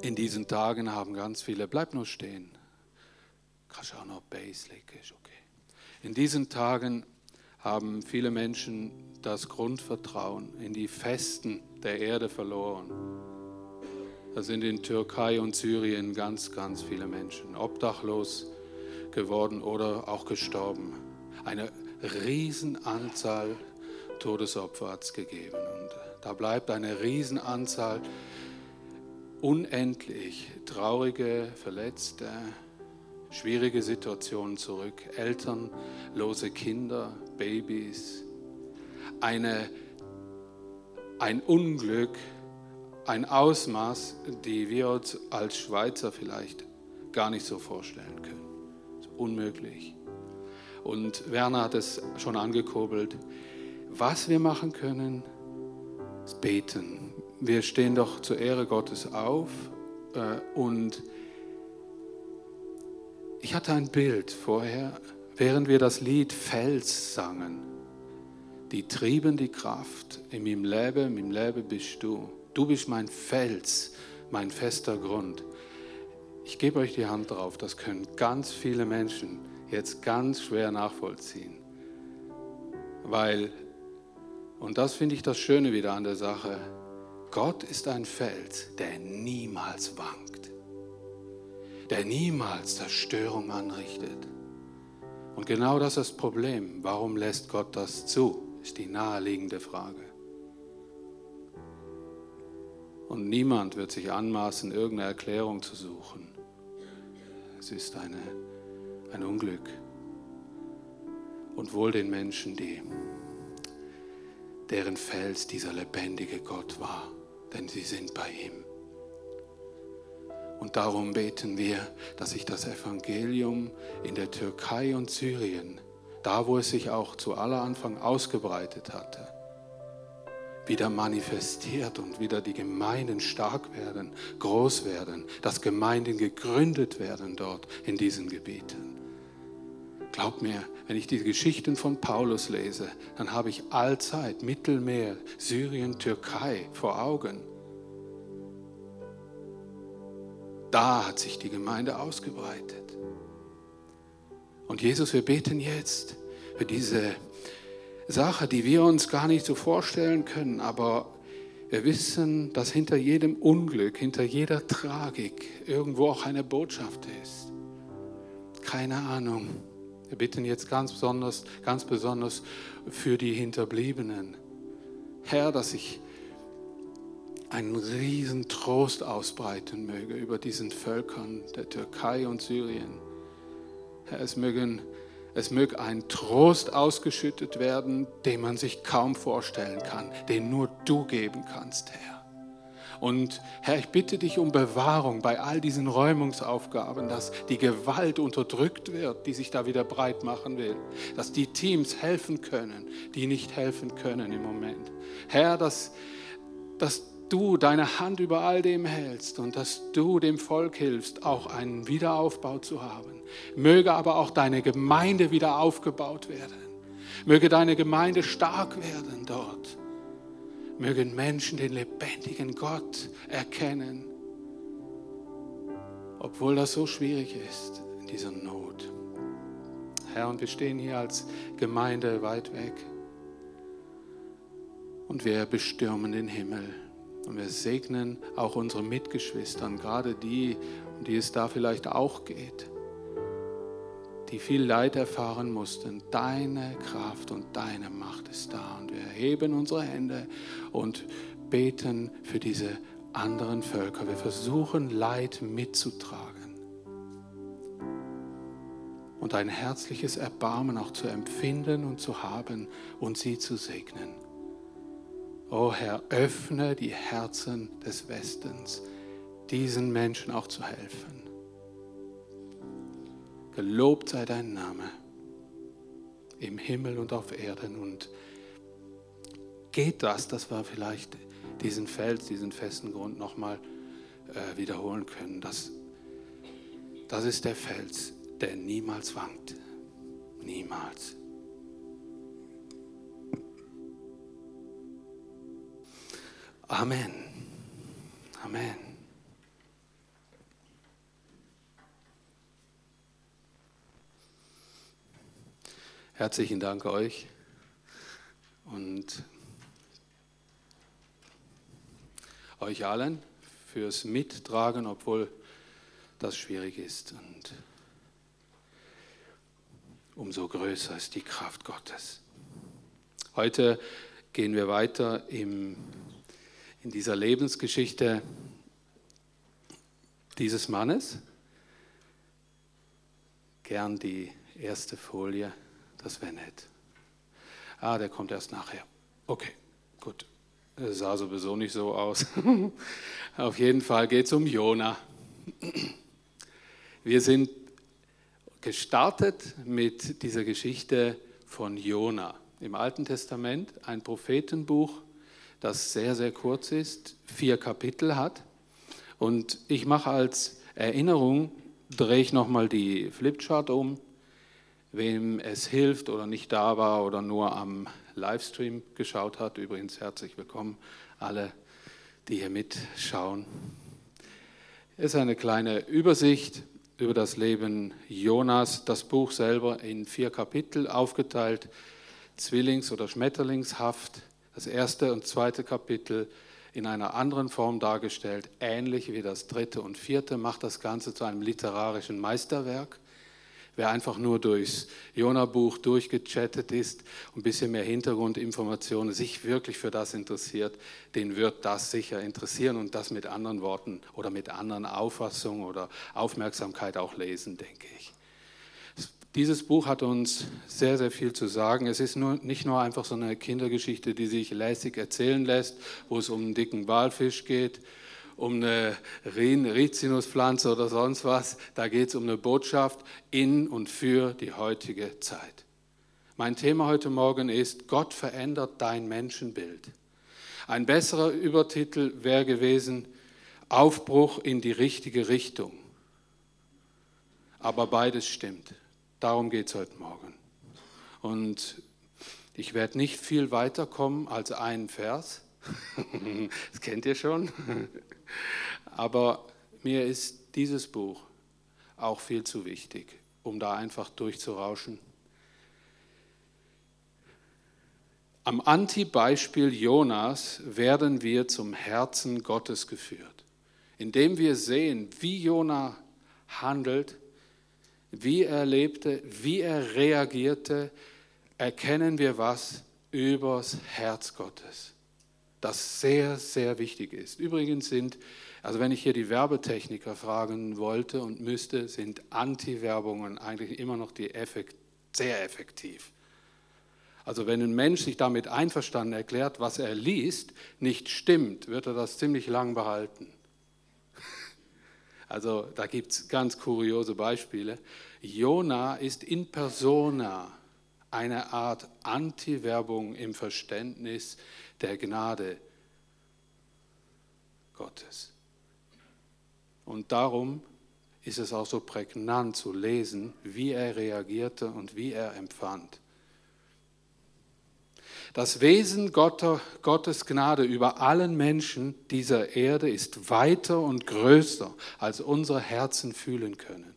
In diesen Tagen haben ganz viele, bleib nur stehen. Kannst auch noch Bass legen, okay. In diesen Tagen haben viele Menschen das Grundvertrauen in die Festen der Erde verloren. Da sind in Türkei und Syrien ganz, ganz viele Menschen obdachlos geworden oder auch gestorben. Eine Riesenanzahl Todesopfer hat es gegeben. Und da bleibt eine Riesenanzahl unendlich traurige, verletzte, schwierige Situationen zurück. Elternlose Kinder, Babys. Eine, ein Unglück, ein Ausmaß, die wir uns als Schweizer vielleicht gar nicht so vorstellen können. Unmöglich. Und Werner hat es schon angekurbelt. Was wir machen können, ist beten. Wir stehen doch zur Ehre Gottes auf äh, und ich hatte ein Bild vorher, während wir das Lied Fels sangen. Die trieben die Kraft in meinem Leben, in meinem Leben bist du. Du bist mein Fels, mein fester Grund. Ich gebe euch die Hand drauf, das können ganz viele Menschen jetzt ganz schwer nachvollziehen. Weil, und das finde ich das Schöne wieder an der Sache, Gott ist ein Fels, der niemals wankt, der niemals Zerstörung anrichtet. Und genau das ist das Problem. Warum lässt Gott das zu? Ist die naheliegende Frage. Und niemand wird sich anmaßen, irgendeine Erklärung zu suchen. Es ist eine, ein Unglück. Und wohl den Menschen, die, deren Fels dieser lebendige Gott war, denn sie sind bei ihm. Und darum beten wir, dass sich das Evangelium in der Türkei und Syrien, da wo es sich auch zu aller Anfang ausgebreitet hatte, wieder manifestiert und wieder die Gemeinden stark werden, groß werden, dass Gemeinden gegründet werden dort in diesen Gebieten. Glaub mir, wenn ich die Geschichten von Paulus lese, dann habe ich allzeit Mittelmeer, Syrien, Türkei vor Augen. Da hat sich die Gemeinde ausgebreitet. Und Jesus, wir beten jetzt für diese Sache, die wir uns gar nicht so vorstellen können, aber wir wissen, dass hinter jedem Unglück, hinter jeder Tragik irgendwo auch eine Botschaft ist. Keine Ahnung. Wir bitten jetzt ganz besonders, ganz besonders für die Hinterbliebenen. Herr, dass ich einen riesen Trost ausbreiten möge über diesen Völkern der Türkei und Syrien. Herr, es mögen es möge ein Trost ausgeschüttet werden, den man sich kaum vorstellen kann, den nur du geben kannst, Herr. Und Herr, ich bitte dich um Bewahrung bei all diesen Räumungsaufgaben, dass die Gewalt unterdrückt wird, die sich da wieder breit machen will, dass die Teams helfen können, die nicht helfen können im Moment. Herr, dass, dass du deine Hand über all dem hältst und dass du dem Volk hilfst, auch einen Wiederaufbau zu haben. Möge aber auch deine Gemeinde wieder aufgebaut werden. Möge deine Gemeinde stark werden dort. Mögen Menschen den lebendigen Gott erkennen, obwohl das so schwierig ist in dieser Not. Herr, und wir stehen hier als Gemeinde weit weg und wir bestürmen den Himmel. Und wir segnen auch unsere Mitgeschwistern, gerade die, um die es da vielleicht auch geht, die viel Leid erfahren mussten. Deine Kraft und deine Macht ist da. Und wir erheben unsere Hände und beten für diese anderen Völker. Wir versuchen Leid mitzutragen und ein herzliches Erbarmen auch zu empfinden und zu haben und sie zu segnen. O Herr, öffne die Herzen des Westens, diesen Menschen auch zu helfen. Gelobt sei dein Name im Himmel und auf Erden. Und geht das, dass wir vielleicht diesen Fels, diesen festen Grund nochmal äh, wiederholen können. Das, das ist der Fels, der niemals wankt. Niemals. Amen. Amen. Herzlichen Dank euch und euch allen fürs Mittragen, obwohl das schwierig ist. Und umso größer ist die Kraft Gottes. Heute gehen wir weiter im, in dieser Lebensgeschichte dieses Mannes. Gern die erste Folie, das wäre nett. Ah, der kommt erst nachher. Okay, gut. Es sah sowieso nicht so aus. Auf jeden Fall geht es um Jona. Wir sind gestartet mit dieser Geschichte von Jona im Alten Testament, ein Prophetenbuch, das sehr, sehr kurz ist, vier Kapitel hat. Und ich mache als Erinnerung, drehe ich nochmal die Flipchart um, wem es hilft oder nicht da war oder nur am Livestream geschaut hat. Übrigens herzlich willkommen alle, die hier mitschauen. Es ist eine kleine Übersicht über das Leben Jonas, das Buch selber in vier Kapitel aufgeteilt, Zwillings- oder Schmetterlingshaft. Das erste und zweite Kapitel in einer anderen Form dargestellt, ähnlich wie das dritte und vierte, macht das Ganze zu einem literarischen Meisterwerk. Wer einfach nur durchs Jona-Buch durchgechattet ist und ein bisschen mehr Hintergrundinformationen sich wirklich für das interessiert, den wird das sicher interessieren und das mit anderen Worten oder mit anderen Auffassungen oder Aufmerksamkeit auch lesen, denke ich. Dieses Buch hat uns sehr, sehr viel zu sagen. Es ist nur, nicht nur einfach so eine Kindergeschichte, die sich lässig erzählen lässt, wo es um einen dicken Walfisch geht um eine Rizinuspflanze oder sonst was. Da geht es um eine Botschaft in und für die heutige Zeit. Mein Thema heute Morgen ist, Gott verändert dein Menschenbild. Ein besserer Übertitel wäre gewesen, Aufbruch in die richtige Richtung. Aber beides stimmt. Darum geht es heute Morgen. Und ich werde nicht viel weiterkommen als einen Vers. Das kennt ihr schon. Aber mir ist dieses Buch auch viel zu wichtig, um da einfach durchzurauschen. Am Anti-Beispiel Jonas werden wir zum Herzen Gottes geführt, indem wir sehen, wie Jona handelt, wie er lebte, wie er reagierte, erkennen wir was übers Herz Gottes das sehr, sehr wichtig ist. Übrigens sind, also wenn ich hier die Werbetechniker fragen wollte und müsste, sind Anti-Werbungen eigentlich immer noch die effekt, sehr effektiv. Also wenn ein Mensch sich damit einverstanden erklärt, was er liest, nicht stimmt, wird er das ziemlich lang behalten. Also da gibt es ganz kuriose Beispiele. Jona ist in persona eine Art Anti-Werbung im Verständnis, der Gnade Gottes. Und darum ist es auch so prägnant zu lesen, wie er reagierte und wie er empfand. Das Wesen Gottes Gnade über allen Menschen dieser Erde ist weiter und größer, als unsere Herzen fühlen können.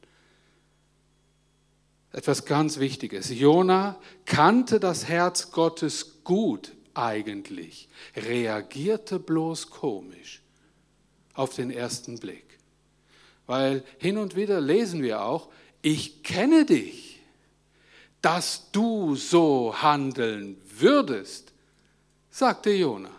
Etwas ganz Wichtiges. Jona kannte das Herz Gottes gut eigentlich, reagierte bloß komisch auf den ersten Blick. Weil hin und wieder lesen wir auch, ich kenne dich, dass du so handeln würdest, sagte Jona.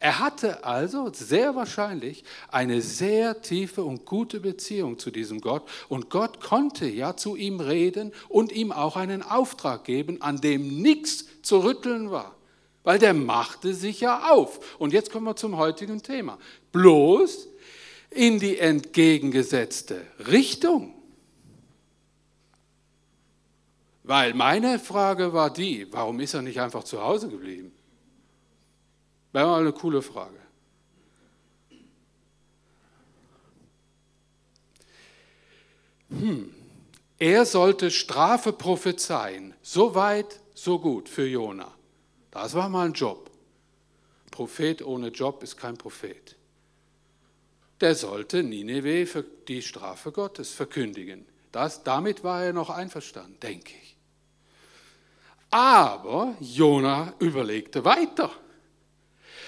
Er hatte also sehr wahrscheinlich eine sehr tiefe und gute Beziehung zu diesem Gott und Gott konnte ja zu ihm reden und ihm auch einen Auftrag geben, an dem nichts zu rütteln war weil der machte sich ja auf. Und jetzt kommen wir zum heutigen Thema. Bloß in die entgegengesetzte Richtung. Weil meine Frage war die, warum ist er nicht einfach zu Hause geblieben? Wäre mal eine coole Frage. Hm. Er sollte Strafe prophezeien. So weit, so gut für Jona. Das war mal ein Job. Prophet ohne Job ist kein Prophet. Der sollte Nineveh für die Strafe Gottes verkündigen. Das, damit war er noch einverstanden, denke ich. Aber Jona überlegte weiter.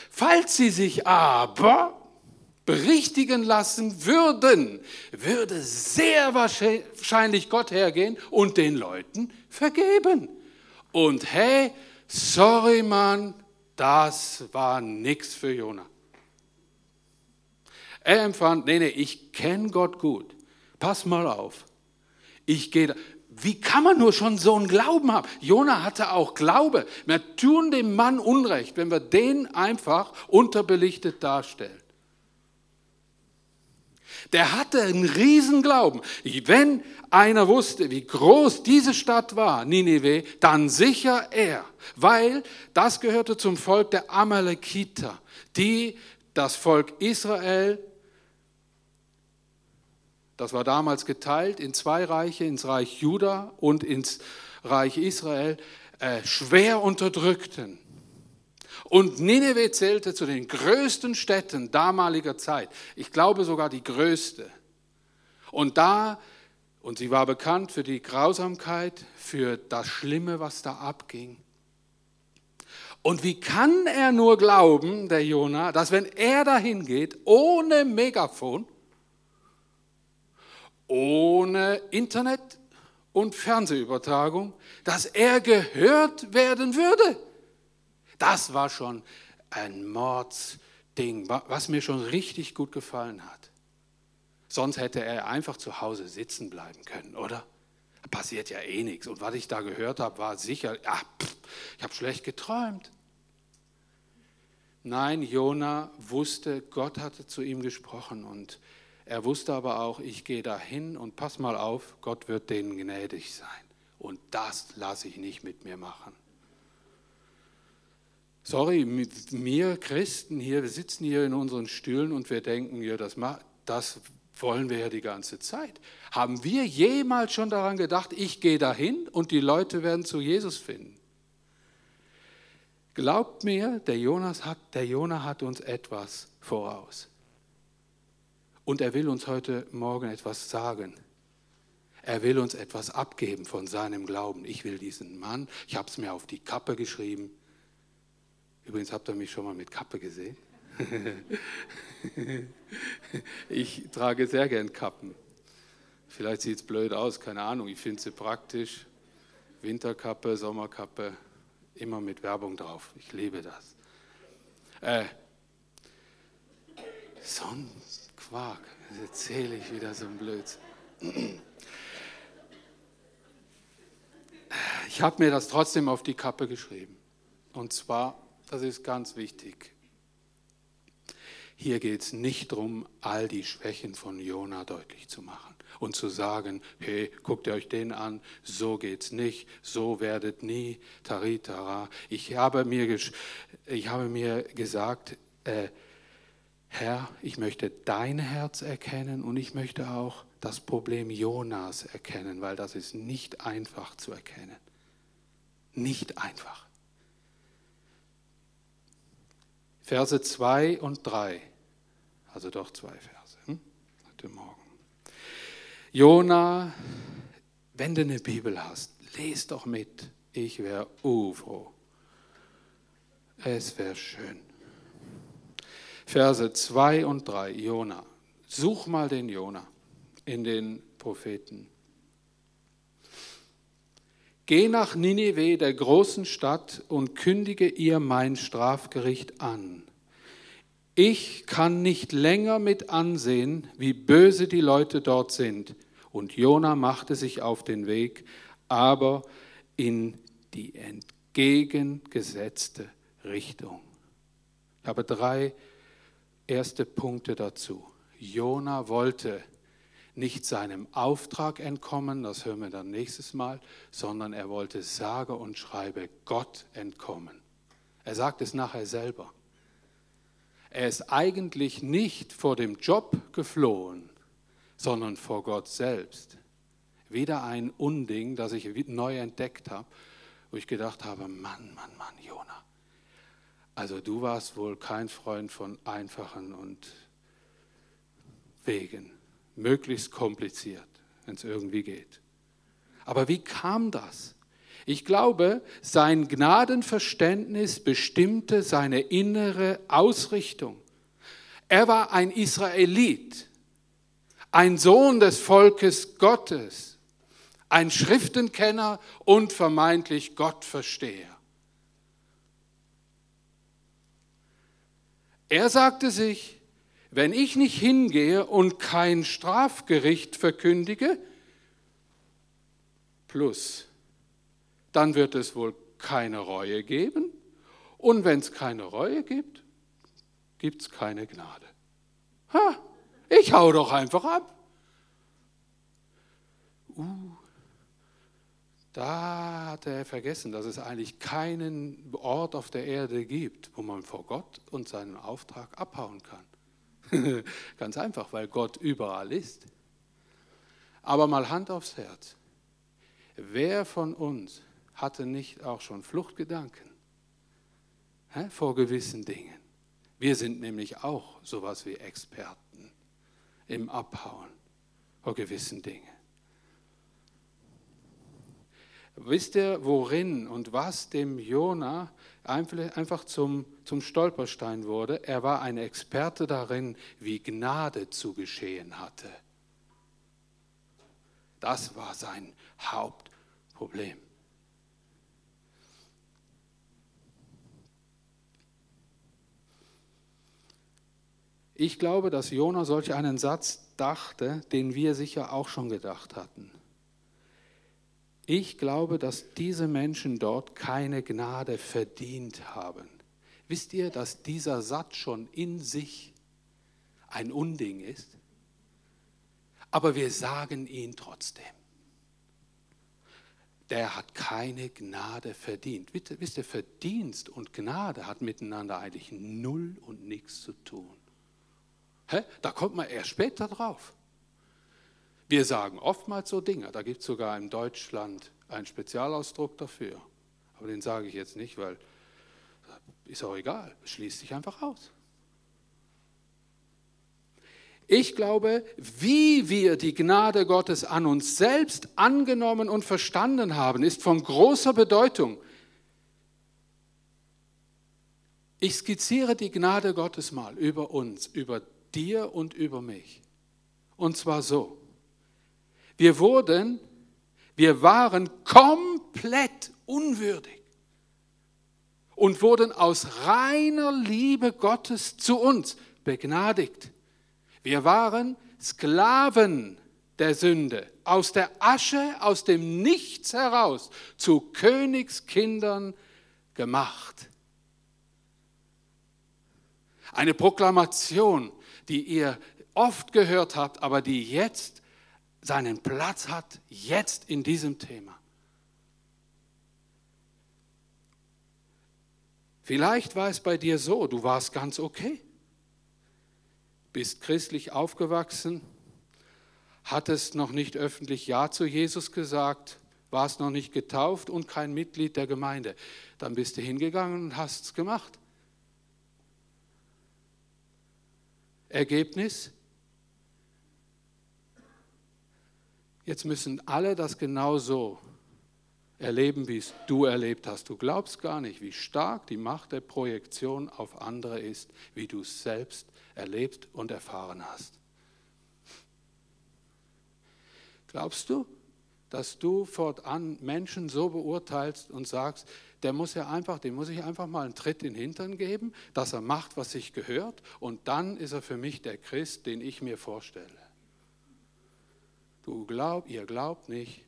Falls sie sich aber berichtigen lassen würden, würde sehr wahrscheinlich Gott hergehen und den Leuten vergeben. Und hey, sorry Mann, das war nichts für Jona. Er empfand, nee, nee, ich kenne Gott gut. Pass mal auf. Ich gehe. Wie kann man nur schon so einen Glauben haben? Jona hatte auch Glaube. Wir tun dem Mann Unrecht, wenn wir den einfach unterbelichtet darstellen. Der hatte einen Riesenglauben. Wenn einer wusste, wie groß diese Stadt war, Nineveh, dann sicher er, weil das gehörte zum Volk der Amalekiter, die das Volk Israel, das war damals geteilt in zwei Reiche, ins Reich Juda und ins Reich Israel, äh, schwer unterdrückten. Und Nineveh zählte zu den größten Städten damaliger Zeit. Ich glaube sogar die größte. Und da, und sie war bekannt für die Grausamkeit, für das Schlimme, was da abging. Und wie kann er nur glauben, der Jona, dass wenn er dahin geht, ohne Megafon, ohne Internet und Fernsehübertragung, dass er gehört werden würde? Das war schon ein Mordsding, was mir schon richtig gut gefallen hat. Sonst hätte er einfach zu Hause sitzen bleiben können, oder? Passiert ja eh nichts. Und was ich da gehört habe, war sicher, ach, pff, ich habe schlecht geträumt. Nein, Jona wusste, Gott hatte zu ihm gesprochen und er wusste aber auch, ich gehe dahin und pass mal auf, Gott wird denen gnädig sein. Und das lasse ich nicht mit mir machen. Sorry, mit mir Christen hier, wir sitzen hier in unseren Stühlen und wir denken, ja, das, das wollen wir ja die ganze Zeit. Haben wir jemals schon daran gedacht, ich gehe dahin und die Leute werden zu Jesus finden? Glaubt mir, der, Jonas hat, der Jonah hat uns etwas voraus. Und er will uns heute Morgen etwas sagen. Er will uns etwas abgeben von seinem Glauben. Ich will diesen Mann, ich habe es mir auf die Kappe geschrieben, Übrigens habt ihr mich schon mal mit Kappe gesehen. ich trage sehr gern Kappen. Vielleicht sieht es blöd aus, keine Ahnung. Ich finde sie praktisch. Winterkappe, Sommerkappe, immer mit Werbung drauf. Ich liebe das. Äh, Quark. Jetzt erzähle ich wieder so ein Blödsinn. Ich habe mir das trotzdem auf die Kappe geschrieben. Und zwar das ist ganz wichtig. Hier geht es nicht darum, all die Schwächen von Jona deutlich zu machen und zu sagen, hey, guckt ihr euch den an, so geht's nicht, so werdet nie, taritara. Ich habe mir, ich habe mir gesagt, äh, Herr, ich möchte dein Herz erkennen und ich möchte auch das Problem Jonas erkennen, weil das ist nicht einfach zu erkennen. Nicht einfach. Verse 2 und 3. Also doch zwei Verse. Hm? Heute Morgen. Jona, wenn du eine Bibel hast, lese doch mit. Ich wäre froh. Es wäre schön. Verse 2 und 3. Jona. Such mal den Jona in den Propheten. Geh nach Ninive, der großen Stadt, und kündige ihr mein Strafgericht an. Ich kann nicht länger mit ansehen, wie böse die Leute dort sind. Und Jona machte sich auf den Weg, aber in die entgegengesetzte Richtung. Ich habe drei erste Punkte dazu. Jona wollte nicht seinem Auftrag entkommen, das hören wir dann nächstes Mal, sondern er wollte sage und schreibe Gott entkommen. Er sagt es nachher selber. Er ist eigentlich nicht vor dem Job geflohen, sondern vor Gott selbst. Wieder ein Unding, das ich neu entdeckt habe, wo ich gedacht habe, Mann, Mann, Mann, Jona. Also du warst wohl kein Freund von einfachen und Wegen möglichst kompliziert, wenn es irgendwie geht. Aber wie kam das? Ich glaube, sein Gnadenverständnis bestimmte seine innere Ausrichtung. Er war ein Israelit, ein Sohn des Volkes Gottes, ein Schriftenkenner und vermeintlich Gottversteher. Er sagte sich, wenn ich nicht hingehe und kein Strafgericht verkündige, plus, dann wird es wohl keine Reue geben. Und wenn es keine Reue gibt, gibt es keine Gnade. Ha, ich hau doch einfach ab. Uh, da hat er vergessen, dass es eigentlich keinen Ort auf der Erde gibt, wo man vor Gott und seinen Auftrag abhauen kann. Ganz einfach, weil Gott überall ist. Aber mal Hand aufs Herz. Wer von uns hatte nicht auch schon Fluchtgedanken hä, vor gewissen Dingen? Wir sind nämlich auch sowas wie Experten im Abhauen vor gewissen Dingen. Wisst ihr, worin und was dem Jona einfach zum, zum Stolperstein wurde? Er war ein Experte darin, wie Gnade zu geschehen hatte. Das war sein Hauptproblem. Ich glaube, dass Jona solch einen Satz dachte, den wir sicher auch schon gedacht hatten. Ich glaube, dass diese Menschen dort keine Gnade verdient haben. Wisst ihr, dass dieser Satz schon in sich ein Unding ist? Aber wir sagen ihn trotzdem. Der hat keine Gnade verdient. Wisst ihr, Verdienst und Gnade hat miteinander eigentlich null und nichts zu tun. Hä? Da kommt man erst später drauf. Wir sagen oftmals so Dinge, da gibt es sogar in Deutschland einen Spezialausdruck dafür. Aber den sage ich jetzt nicht, weil ist auch egal, schließt sich einfach aus. Ich glaube, wie wir die Gnade Gottes an uns selbst angenommen und verstanden haben, ist von großer Bedeutung. Ich skizziere die Gnade Gottes mal über uns, über dir und über mich. Und zwar so. Wir wurden, wir waren komplett unwürdig und wurden aus reiner Liebe Gottes zu uns begnadigt. Wir waren Sklaven der Sünde, aus der Asche, aus dem Nichts heraus zu Königskindern gemacht. Eine Proklamation, die ihr oft gehört habt, aber die jetzt seinen Platz hat, jetzt in diesem Thema. Vielleicht war es bei dir so, du warst ganz okay, bist christlich aufgewachsen, hattest noch nicht öffentlich Ja zu Jesus gesagt, warst noch nicht getauft und kein Mitglied der Gemeinde. Dann bist du hingegangen und hast es gemacht. Ergebnis, Jetzt müssen alle das genau so erleben, wie es du erlebt hast. Du glaubst gar nicht, wie stark die Macht der Projektion auf andere ist, wie du es selbst erlebt und erfahren hast. Glaubst du, dass du fortan Menschen so beurteilst und sagst, der muss ja einfach, dem muss ich einfach mal einen Tritt in den Hintern geben, dass er macht, was sich gehört, und dann ist er für mich der Christ, den ich mir vorstelle. Du glaub, ihr glaubt nicht,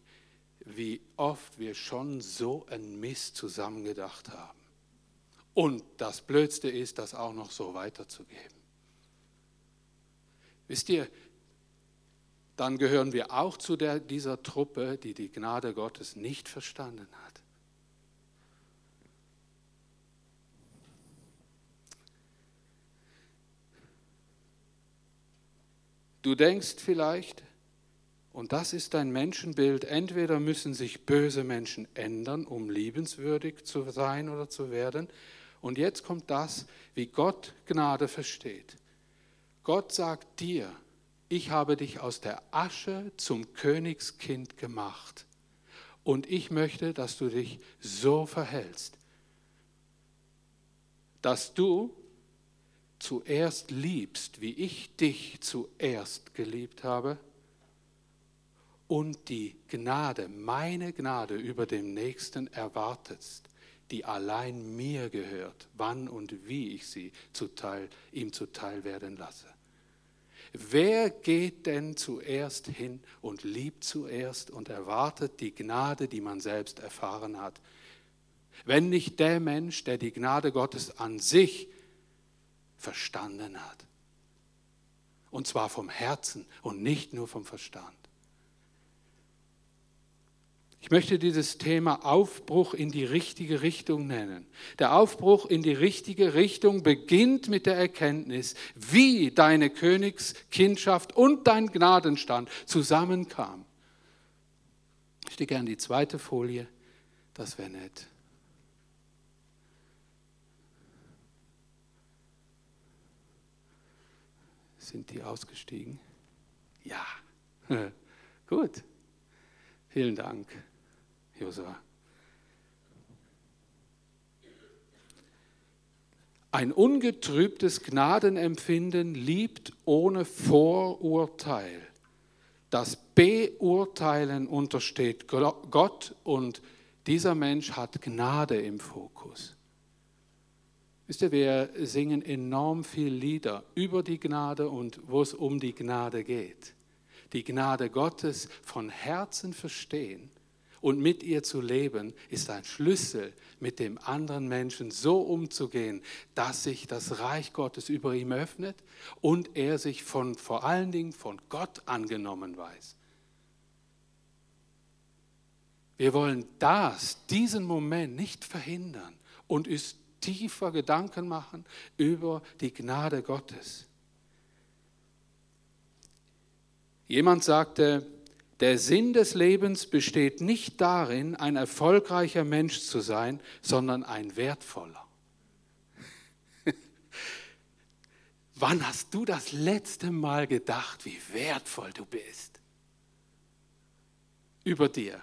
wie oft wir schon so ein Mist zusammengedacht haben. Und das Blödste ist, das auch noch so weiterzugeben. Wisst ihr, dann gehören wir auch zu der, dieser Truppe, die die Gnade Gottes nicht verstanden hat. Du denkst vielleicht, und das ist ein Menschenbild. Entweder müssen sich böse Menschen ändern, um liebenswürdig zu sein oder zu werden. Und jetzt kommt das, wie Gott Gnade versteht. Gott sagt dir, ich habe dich aus der Asche zum Königskind gemacht. Und ich möchte, dass du dich so verhältst, dass du zuerst liebst, wie ich dich zuerst geliebt habe und die Gnade, meine Gnade über dem Nächsten erwartest, die allein mir gehört, wann und wie ich sie zuteil, ihm zuteil werden lasse. Wer geht denn zuerst hin und liebt zuerst und erwartet die Gnade, die man selbst erfahren hat? Wenn nicht der Mensch, der die Gnade Gottes an sich verstanden hat. Und zwar vom Herzen und nicht nur vom Verstand. Ich möchte dieses Thema Aufbruch in die richtige Richtung nennen. Der Aufbruch in die richtige Richtung beginnt mit der Erkenntnis, wie deine Königskindschaft und dein Gnadenstand zusammenkamen. Ich stehe gerne die zweite Folie, das wäre nett. Sind die ausgestiegen? Ja. Gut. Vielen Dank. Josua. Ein ungetrübtes Gnadenempfinden liebt ohne Vorurteil. Das Beurteilen untersteht Gott und dieser Mensch hat Gnade im Fokus. Wisst ihr, wir singen enorm viel Lieder über die Gnade und wo es um die Gnade geht. Die Gnade Gottes von Herzen verstehen und mit ihr zu leben, ist ein Schlüssel, mit dem anderen Menschen so umzugehen, dass sich das Reich Gottes über ihm öffnet und er sich von, vor allen Dingen von Gott angenommen weiß. Wir wollen das, diesen Moment nicht verhindern und uns tiefer Gedanken machen über die Gnade Gottes. Jemand sagte, der Sinn des Lebens besteht nicht darin, ein erfolgreicher Mensch zu sein, sondern ein wertvoller. Wann hast du das letzte Mal gedacht, wie wertvoll du bist? Über dir.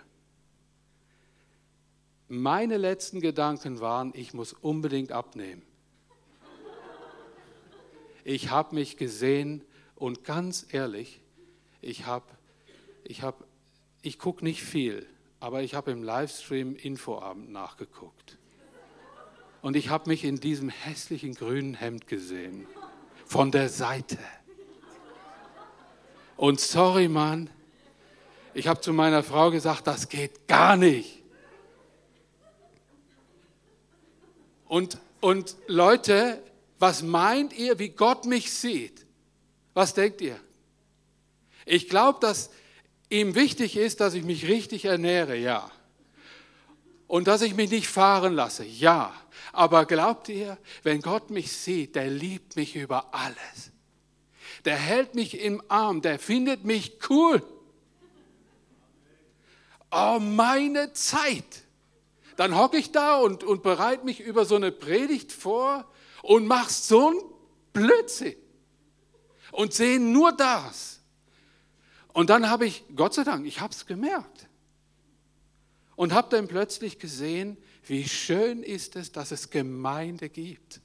Meine letzten Gedanken waren, ich muss unbedingt abnehmen. Ich habe mich gesehen und ganz ehrlich, ich habe ich, ich gucke nicht viel, aber ich habe im Livestream Infoabend nachgeguckt. Und ich habe mich in diesem hässlichen grünen Hemd gesehen. Von der Seite. Und sorry, Mann, ich habe zu meiner Frau gesagt, das geht gar nicht. Und, und Leute, was meint ihr, wie Gott mich sieht? Was denkt ihr? Ich glaube, dass ihm wichtig ist, dass ich mich richtig ernähre, ja. Und dass ich mich nicht fahren lasse, ja. Aber glaubt ihr, wenn Gott mich sieht, der liebt mich über alles. Der hält mich im Arm, der findet mich cool. Oh, meine Zeit. Dann hocke ich da und, und bereite mich über so eine Predigt vor und mache so ein Blödsinn und sehe nur das. Und dann habe ich, Gott sei Dank, ich habe es gemerkt. Und habe dann plötzlich gesehen, wie schön ist es, dass es Gemeinde gibt.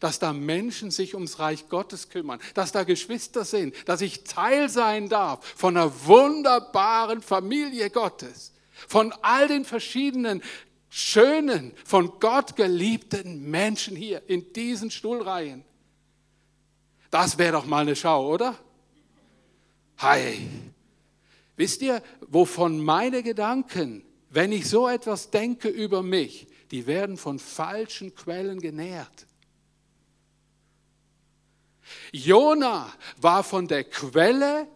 Dass da Menschen sich ums Reich Gottes kümmern, dass da Geschwister sind, dass ich Teil sein darf von einer wunderbaren Familie Gottes, von all den verschiedenen schönen, von Gott geliebten Menschen hier in diesen Stuhlreihen. Das wäre doch mal eine Schau, oder? Hi. Wisst ihr, wovon meine Gedanken, wenn ich so etwas denke über mich, die werden von falschen Quellen genährt. Jona war von der Quelle,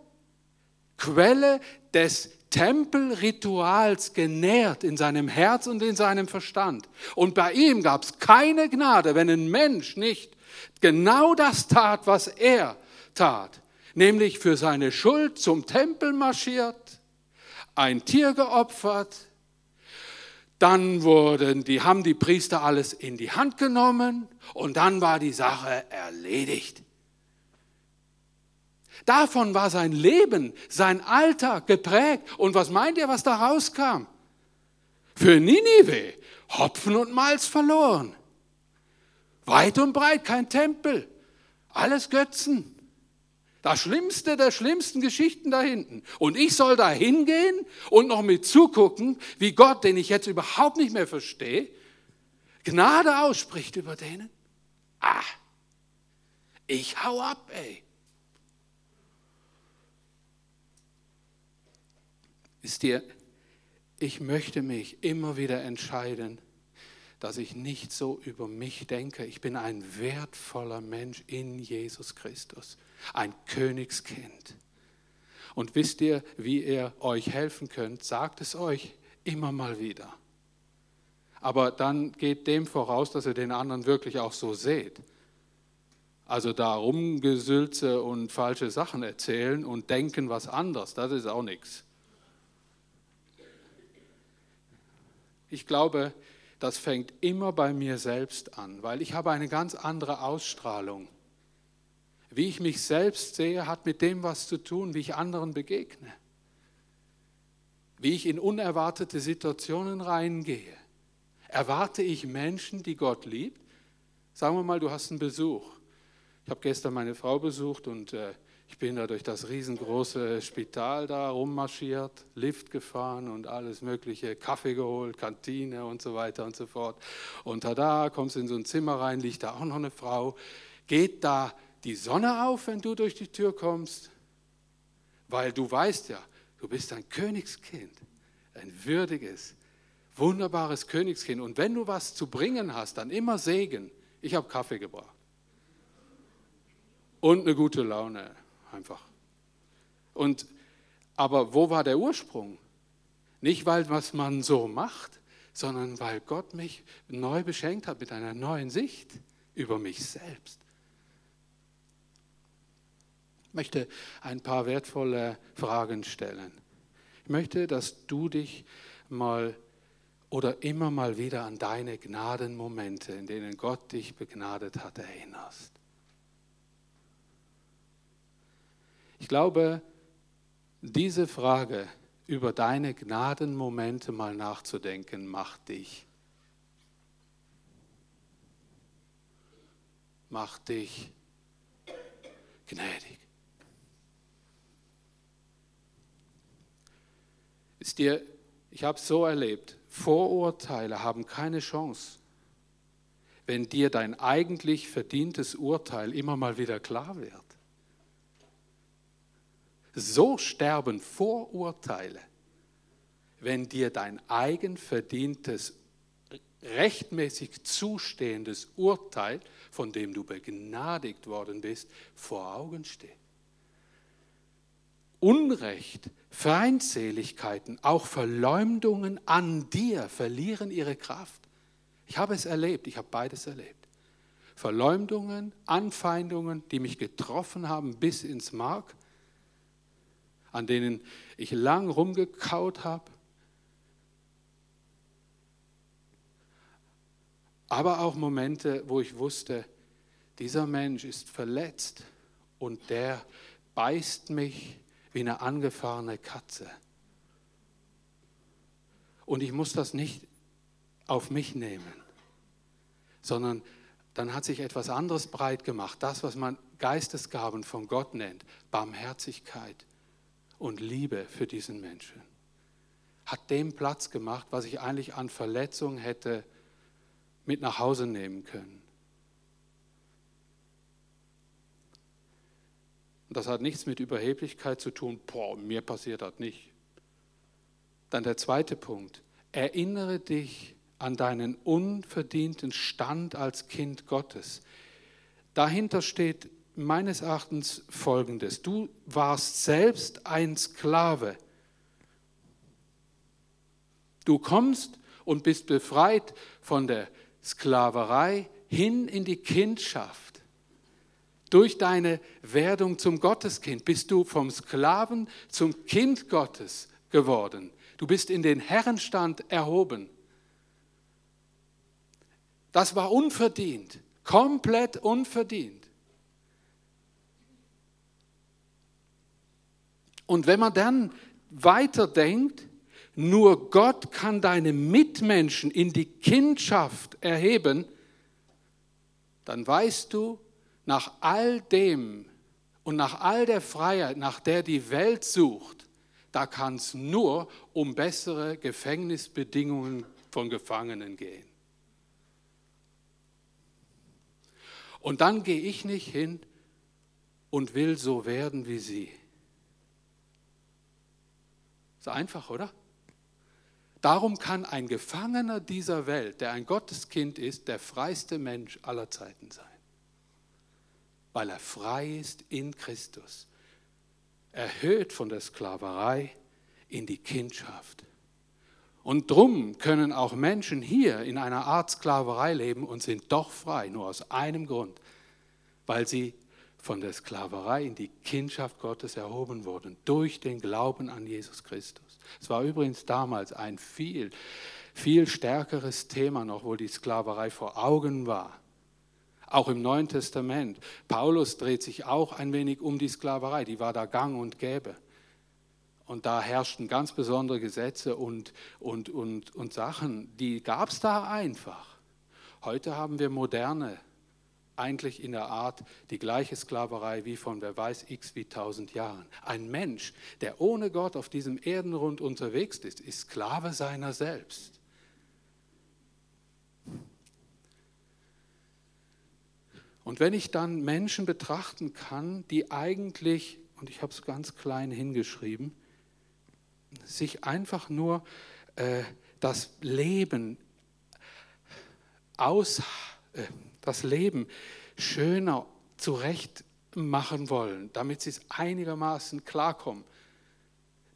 Quelle des Tempelrituals genährt in seinem Herz und in seinem Verstand. Und bei ihm gab es keine Gnade, wenn ein Mensch nicht genau das tat, was er tat nämlich für seine Schuld zum Tempel marschiert, ein Tier geopfert, dann wurden die, haben die Priester alles in die Hand genommen und dann war die Sache erledigt. Davon war sein Leben, sein Alltag geprägt. Und was meint ihr, was da rauskam? Für Ninive Hopfen und Malz verloren. Weit und breit kein Tempel. Alles Götzen. Das Schlimmste der schlimmsten Geschichten da hinten. Und ich soll da hingehen und noch mit zugucken, wie Gott, den ich jetzt überhaupt nicht mehr verstehe, Gnade ausspricht über denen. Ah, ich hau ab, ey. Ist dir, ich möchte mich immer wieder entscheiden, dass ich nicht so über mich denke. Ich bin ein wertvoller Mensch in Jesus Christus, ein Königskind. Und wisst ihr, wie ihr euch helfen könnt? Sagt es euch immer mal wieder. Aber dann geht dem voraus, dass ihr den anderen wirklich auch so seht. Also da rumgesülze und falsche Sachen erzählen und denken was anderes, das ist auch nichts. Ich glaube, das fängt immer bei mir selbst an, weil ich habe eine ganz andere Ausstrahlung. Wie ich mich selbst sehe, hat mit dem was zu tun, wie ich anderen begegne. Wie ich in unerwartete Situationen reingehe. Erwarte ich Menschen, die Gott liebt? Sagen wir mal, du hast einen Besuch. Ich habe gestern meine Frau besucht und äh, ich bin da durch das riesengroße Spital da rummarschiert, Lift gefahren und alles mögliche, Kaffee geholt, Kantine und so weiter und so fort. Und da kommst in so ein Zimmer rein, liegt da auch noch eine Frau. Geht da die Sonne auf, wenn du durch die Tür kommst? Weil du weißt ja, du bist ein Königskind, ein würdiges, wunderbares Königskind. Und wenn du was zu bringen hast, dann immer Segen. Ich habe Kaffee gebracht. Und eine gute Laune einfach. Und, aber wo war der Ursprung? Nicht, weil was man so macht, sondern weil Gott mich neu beschenkt hat mit einer neuen Sicht über mich selbst. Möchte ein paar wertvolle Fragen stellen. Ich möchte, dass du dich mal oder immer mal wieder an deine Gnadenmomente, in denen Gott dich begnadet hat, erinnerst. Ich glaube, diese Frage über deine Gnadenmomente mal nachzudenken, macht dich. Macht dich gnädig. Ist dir, ich habe es so erlebt, Vorurteile haben keine Chance, wenn dir dein eigentlich verdientes Urteil immer mal wieder klar wird. So sterben Vorurteile, wenn dir dein eigenverdientes, rechtmäßig zustehendes Urteil, von dem du begnadigt worden bist, vor Augen steht. Unrecht, Feindseligkeiten, auch Verleumdungen an dir verlieren ihre Kraft. Ich habe es erlebt, ich habe beides erlebt. Verleumdungen, Anfeindungen, die mich getroffen haben bis ins Mark an denen ich lang rumgekaut habe. Aber auch Momente, wo ich wusste, dieser Mensch ist verletzt und der beißt mich wie eine angefahrene Katze. Und ich muss das nicht auf mich nehmen, sondern dann hat sich etwas anderes breit gemacht, das, was man Geistesgaben von Gott nennt, Barmherzigkeit, und Liebe für diesen Menschen. Hat dem Platz gemacht, was ich eigentlich an Verletzung hätte mit nach Hause nehmen können. Das hat nichts mit Überheblichkeit zu tun. Boah, mir passiert das nicht. Dann der zweite Punkt. Erinnere dich an deinen unverdienten Stand als Kind Gottes. Dahinter steht meines Erachtens Folgendes. Du warst selbst ein Sklave. Du kommst und bist befreit von der Sklaverei hin in die Kindschaft. Durch deine Werdung zum Gotteskind bist du vom Sklaven zum Kind Gottes geworden. Du bist in den Herrenstand erhoben. Das war unverdient, komplett unverdient. Und wenn man dann weiterdenkt, nur Gott kann deine Mitmenschen in die Kindschaft erheben, dann weißt du, nach all dem und nach all der Freiheit, nach der die Welt sucht, da kann es nur um bessere Gefängnisbedingungen von Gefangenen gehen. Und dann gehe ich nicht hin und will so werden wie sie. Ist einfach, oder? Darum kann ein Gefangener dieser Welt, der ein Gotteskind ist, der freiste Mensch aller Zeiten sein. Weil er frei ist in Christus. Erhöht von der Sklaverei in die Kindschaft. Und drum können auch Menschen hier in einer Art Sklaverei leben und sind doch frei, nur aus einem Grund, weil sie von der Sklaverei in die Kindschaft Gottes erhoben wurden, durch den Glauben an Jesus Christus. Es war übrigens damals ein viel, viel stärkeres Thema noch, wo die Sklaverei vor Augen war. Auch im Neuen Testament. Paulus dreht sich auch ein wenig um die Sklaverei, die war da gang und gäbe. Und da herrschten ganz besondere Gesetze und, und, und, und Sachen, die gab es da einfach. Heute haben wir moderne eigentlich in der Art die gleiche Sklaverei wie von wer weiß x wie tausend Jahren. Ein Mensch, der ohne Gott auf diesem Erdenrund unterwegs ist, ist Sklave seiner selbst. Und wenn ich dann Menschen betrachten kann, die eigentlich, und ich habe es ganz klein hingeschrieben, sich einfach nur äh, das Leben aus, äh, das Leben schöner zurecht machen wollen, damit sie es einigermaßen klarkommen,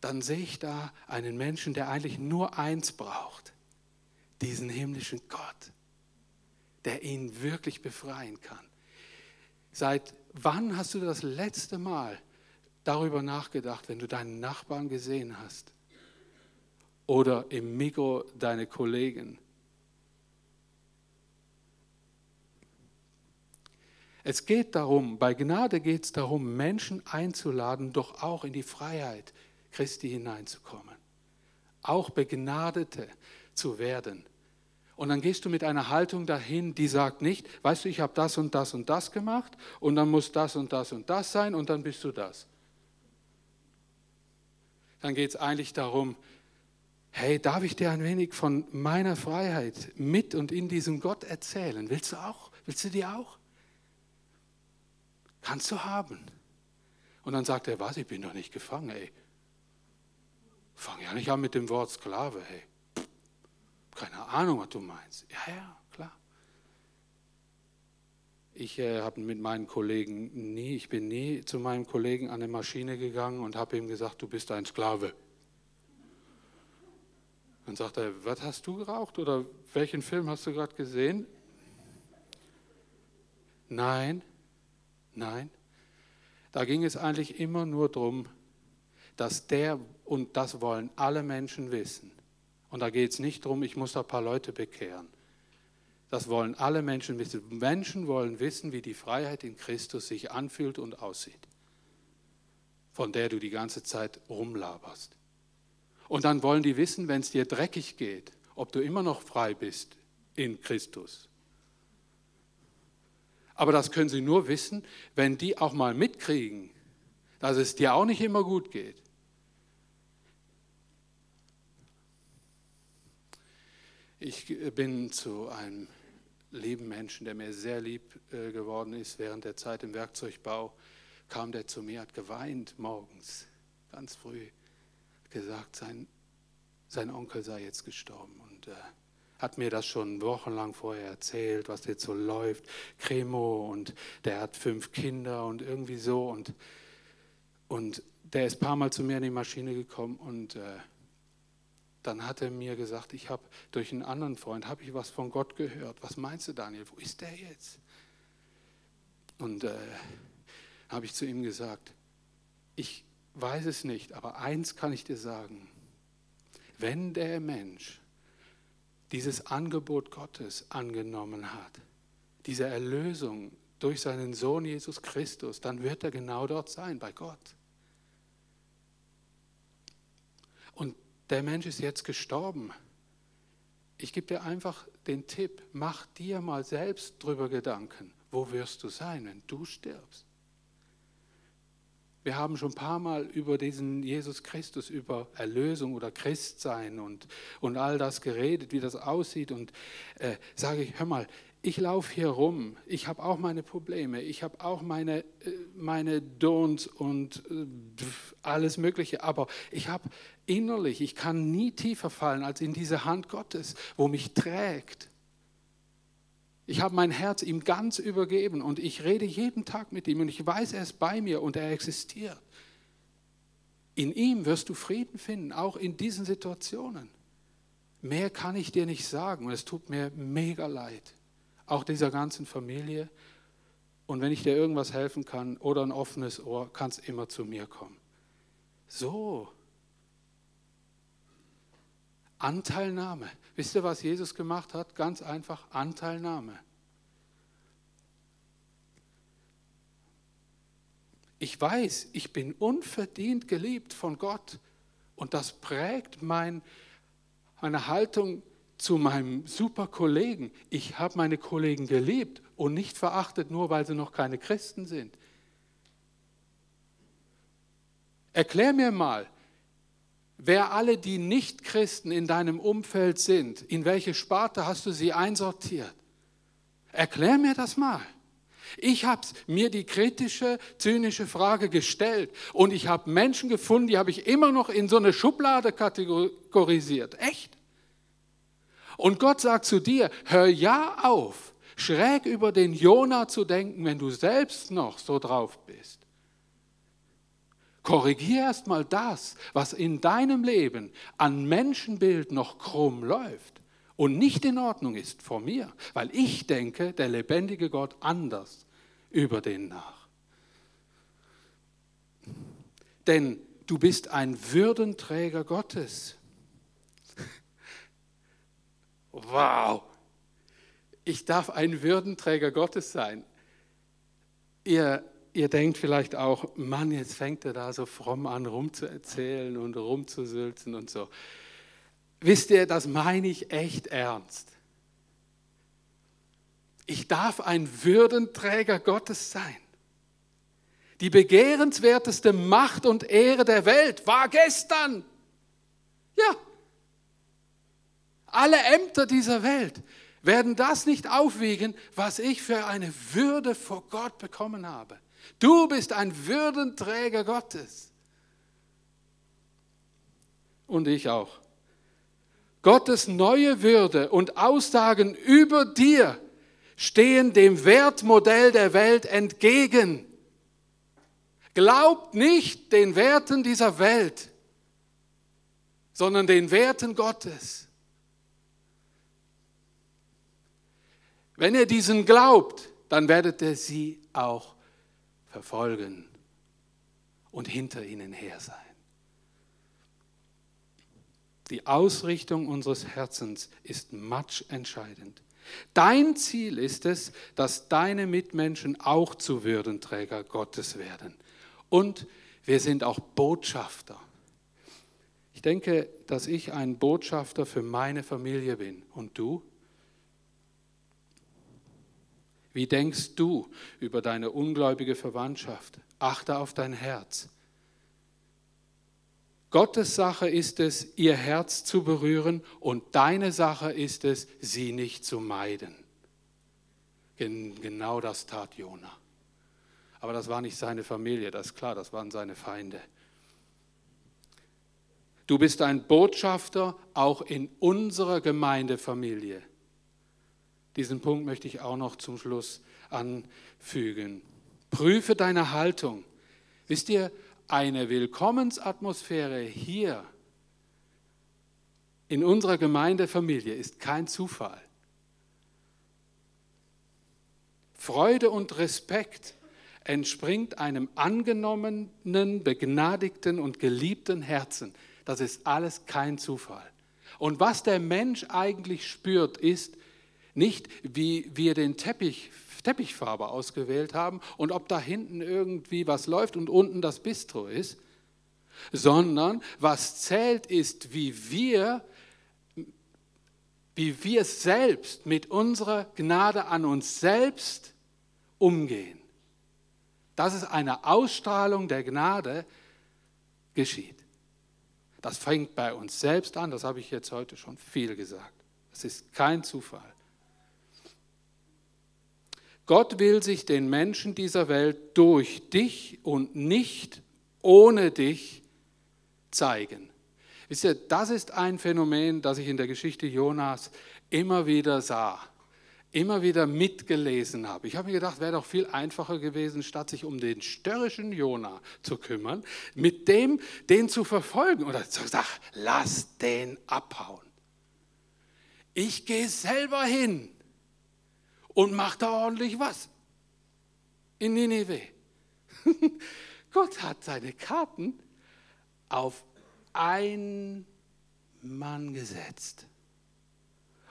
dann sehe ich da einen Menschen, der eigentlich nur eins braucht, diesen himmlischen Gott, der ihn wirklich befreien kann. Seit wann hast du das letzte Mal darüber nachgedacht, wenn du deinen Nachbarn gesehen hast oder im Mikro deine Kollegen? Es geht darum, bei Gnade geht es darum, Menschen einzuladen, doch auch in die Freiheit Christi hineinzukommen. Auch Begnadete zu werden. Und dann gehst du mit einer Haltung dahin, die sagt nicht, weißt du, ich habe das und das und das gemacht und dann muss das und das und das sein und dann bist du das. Dann geht es eigentlich darum, hey, darf ich dir ein wenig von meiner Freiheit mit und in diesem Gott erzählen? Willst du auch? Willst du die auch? Kannst du haben. Und dann sagt er, was, ich bin doch nicht gefangen, ey. Fang ja nicht an mit dem Wort Sklave, ey. Keine Ahnung, was du meinst. Ja, ja, klar. Ich äh, habe mit meinen Kollegen nie, ich bin nie zu meinem Kollegen an eine Maschine gegangen und habe ihm gesagt, du bist ein Sklave. Dann sagt er, was hast du geraucht oder welchen Film hast du gerade gesehen? Nein, Nein, da ging es eigentlich immer nur darum, dass der, und das wollen alle Menschen wissen. Und da geht es nicht darum, ich muss da ein paar Leute bekehren. Das wollen alle Menschen wissen. Menschen wollen wissen, wie die Freiheit in Christus sich anfühlt und aussieht, von der du die ganze Zeit rumlaberst. Und dann wollen die wissen, wenn es dir dreckig geht, ob du immer noch frei bist in Christus. Aber das können sie nur wissen, wenn die auch mal mitkriegen, dass es dir auch nicht immer gut geht. Ich bin zu einem lieben Menschen, der mir sehr lieb äh, geworden ist während der Zeit im Werkzeugbau, kam der zu mir, hat geweint morgens, ganz früh, gesagt, sein, sein Onkel sei jetzt gestorben. Und äh, hat mir das schon wochenlang vorher erzählt, was jetzt so läuft. Cremo und der hat fünf Kinder und irgendwie so. Und, und der ist ein paar Mal zu mir in die Maschine gekommen und äh, dann hat er mir gesagt, ich habe durch einen anderen Freund, habe ich was von Gott gehört. Was meinst du, Daniel? Wo ist der jetzt? Und äh, habe ich zu ihm gesagt, ich weiß es nicht, aber eins kann ich dir sagen. Wenn der Mensch dieses Angebot Gottes angenommen hat, diese Erlösung durch seinen Sohn Jesus Christus, dann wird er genau dort sein, bei Gott. Und der Mensch ist jetzt gestorben. Ich gebe dir einfach den Tipp, mach dir mal selbst drüber Gedanken, wo wirst du sein, wenn du stirbst. Wir haben schon ein paar Mal über diesen Jesus Christus, über Erlösung oder Christsein und, und all das geredet, wie das aussieht. Und äh, sage ich, hör mal, ich laufe hier rum, ich habe auch meine Probleme, ich habe auch meine, äh, meine Dons und äh, alles Mögliche, aber ich habe innerlich, ich kann nie tiefer fallen als in diese Hand Gottes, wo mich trägt. Ich habe mein Herz ihm ganz übergeben und ich rede jeden Tag mit ihm und ich weiß, er ist bei mir und er existiert. In ihm wirst du Frieden finden, auch in diesen Situationen. Mehr kann ich dir nicht sagen und es tut mir mega leid auch dieser ganzen Familie. Und wenn ich dir irgendwas helfen kann oder ein offenes Ohr, kannst immer zu mir kommen. So. Anteilnahme. Wisst ihr, was Jesus gemacht hat? Ganz einfach Anteilnahme. Ich weiß, ich bin unverdient geliebt von Gott und das prägt mein, meine Haltung zu meinem super Kollegen. Ich habe meine Kollegen geliebt und nicht verachtet, nur weil sie noch keine Christen sind. Erklär mir mal, wer alle die Nicht-Christen in deinem Umfeld sind, in welche Sparte hast du sie einsortiert? Erklär mir das mal. Ich habe mir die kritische, zynische Frage gestellt und ich habe Menschen gefunden, die habe ich immer noch in so eine Schublade kategorisiert. Echt? Und Gott sagt zu dir, hör ja auf, schräg über den Jona zu denken, wenn du selbst noch so drauf bist. Korrigier erst mal das, was in deinem Leben an Menschenbild noch krumm läuft und nicht in Ordnung ist vor mir, weil ich denke, der lebendige Gott anders über den nach. Denn du bist ein Würdenträger Gottes. Wow, ich darf ein Würdenträger Gottes sein. Ihr, ihr denkt vielleicht auch, Mann, jetzt fängt er da so fromm an, rumzuerzählen und rumzusülzen und so. Wisst ihr, das meine ich echt ernst. Ich darf ein Würdenträger Gottes sein. Die begehrenswerteste Macht und Ehre der Welt war gestern. Ja, alle Ämter dieser Welt werden das nicht aufwiegen, was ich für eine Würde vor Gott bekommen habe. Du bist ein Würdenträger Gottes. Und ich auch. Gottes neue Würde und Aussagen über dir stehen dem Wertmodell der Welt entgegen. Glaubt nicht den Werten dieser Welt, sondern den Werten Gottes. Wenn ihr diesen glaubt, dann werdet ihr sie auch verfolgen und hinter ihnen her sein. Die Ausrichtung unseres Herzens ist matchentscheidend. Dein Ziel ist es, dass deine Mitmenschen auch zu Würdenträger Gottes werden. Und wir sind auch Botschafter. Ich denke, dass ich ein Botschafter für meine Familie bin. Und du? Wie denkst du über deine ungläubige Verwandtschaft? Achte auf dein Herz. Gottes Sache ist es, ihr Herz zu berühren und deine Sache ist es, sie nicht zu meiden. Genau das tat Jona. Aber das war nicht seine Familie, das ist klar, das waren seine Feinde. Du bist ein Botschafter auch in unserer Gemeindefamilie. Diesen Punkt möchte ich auch noch zum Schluss anfügen. Prüfe deine Haltung. Wisst ihr, eine Willkommensatmosphäre hier in unserer Gemeindefamilie ist kein Zufall. Freude und Respekt entspringt einem angenommenen, begnadigten und geliebten Herzen. Das ist alles kein Zufall. Und was der Mensch eigentlich spürt, ist, nicht, wie wir den Teppich, Teppichfarbe ausgewählt haben und ob da hinten irgendwie was läuft und unten das Bistro ist, sondern was zählt ist, wie wir, wie wir selbst mit unserer Gnade an uns selbst umgehen. Dass es eine Ausstrahlung der Gnade geschieht. Das fängt bei uns selbst an, das habe ich jetzt heute schon viel gesagt. Es ist kein Zufall. Gott will sich den Menschen dieser Welt durch dich und nicht ohne dich zeigen. Wisst ihr, das ist ein Phänomen, das ich in der Geschichte Jonas immer wieder sah, immer wieder mitgelesen habe. Ich habe mir gedacht, wäre doch viel einfacher gewesen, statt sich um den störrischen Jona zu kümmern, mit dem den zu verfolgen oder zu sagen, lass den abhauen. Ich gehe selber hin und mache da ordentlich was in Nineveh. Gott hat seine Karten auf einen Mann gesetzt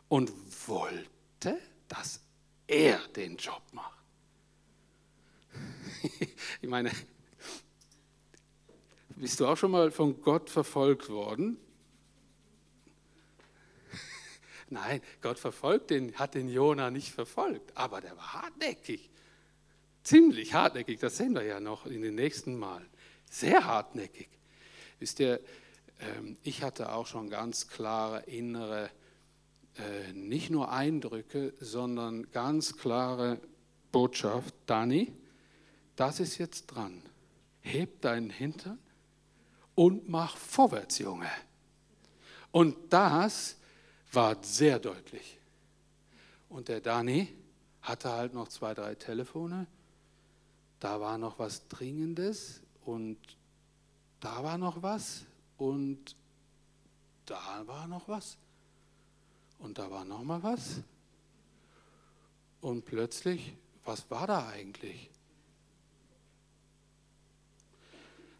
und wollte, dass er den Job macht. ich meine, bist du auch schon mal von Gott verfolgt worden? Nein, Gott verfolgt den, hat den Jona nicht verfolgt, aber der war hartnäckig. Ziemlich hartnäckig, das sehen wir ja noch in den nächsten Malen. Sehr hartnäckig. Wisst ihr, ähm, ich hatte auch schon ganz klare innere, äh, nicht nur Eindrücke, sondern ganz klare Botschaft. Dani, das ist jetzt dran. Heb deinen Hintern und mach vorwärts, Junge. Und das war sehr deutlich. Und der Dani hatte halt noch zwei, drei Telefone. Da war noch was Dringendes und da war noch was und da war noch was und da war noch mal was. Und plötzlich, was war da eigentlich?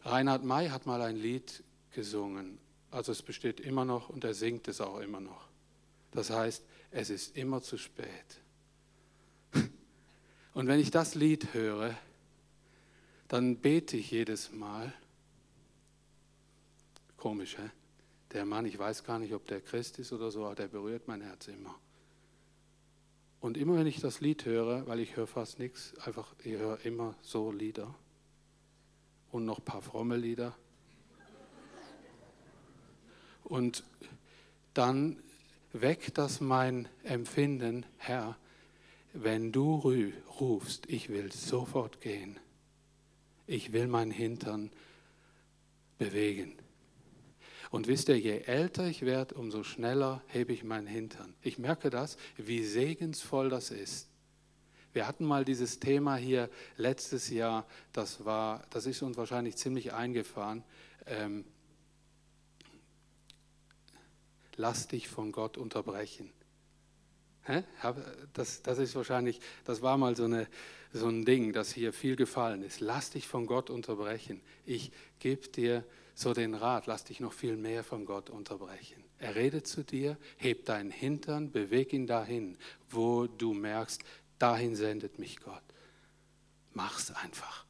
Reinhard May hat mal ein Lied gesungen. Also es besteht immer noch und er singt es auch immer noch. Das heißt, es ist immer zu spät. Und wenn ich das Lied höre, dann bete ich jedes Mal. Komisch, hä? Der Mann, ich weiß gar nicht, ob der Christ ist oder so, aber der berührt mein Herz immer. Und immer wenn ich das Lied höre, weil ich höre fast nichts, einfach, ich höre immer so Lieder und noch ein paar fromme Lieder. Und dann weckt das mein Empfinden, Herr, wenn du rufst, ich will sofort gehen. Ich will meinen Hintern bewegen. Und wisst ihr, je älter ich werde, umso schneller hebe ich meinen Hintern. Ich merke das, wie segensvoll das ist. Wir hatten mal dieses Thema hier letztes Jahr, das, war, das ist uns wahrscheinlich ziemlich eingefahren. Ähm, lass dich von Gott unterbrechen. Das, das ist wahrscheinlich, das war mal so, eine, so ein Ding, das hier viel gefallen ist. Lass dich von Gott unterbrechen. Ich gebe dir so den Rat, lass dich noch viel mehr von Gott unterbrechen. Er redet zu dir, heb deinen Hintern, beweg ihn dahin, wo du merkst, dahin sendet mich Gott. Mach's einfach.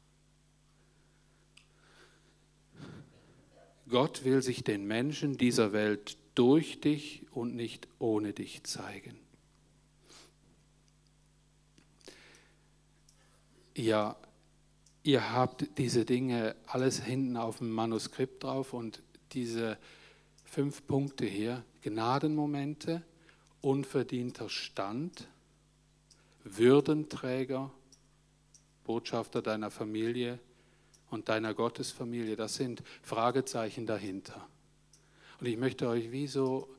Gott will sich den Menschen dieser Welt durch dich und nicht ohne dich zeigen. Ja, ihr habt diese Dinge alles hinten auf dem Manuskript drauf und diese fünf Punkte hier, Gnadenmomente, unverdienter Stand, Würdenträger, Botschafter deiner Familie und deiner Gottesfamilie, das sind Fragezeichen dahinter. Und ich möchte euch wie so